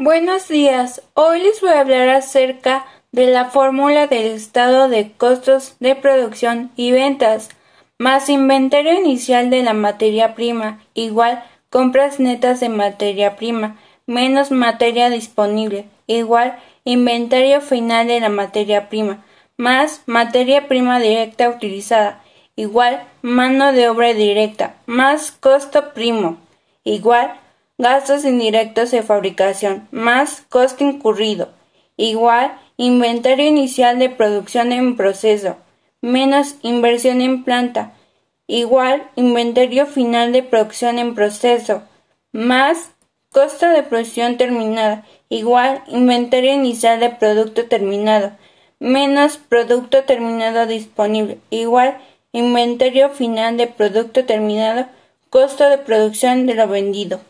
Buenos días. Hoy les voy a hablar acerca de la fórmula del estado de costos de producción y ventas más inventario inicial de la materia prima igual compras netas de materia prima menos materia disponible igual inventario final de la materia prima más materia prima directa utilizada igual mano de obra directa más costo primo igual gastos indirectos de fabricación más costo incurrido. Igual inventario inicial de producción en proceso menos inversión en planta. Igual inventario final de producción en proceso más costo de producción terminada igual inventario inicial de producto terminado menos producto terminado disponible. Igual inventario final de producto terminado costo de producción de lo vendido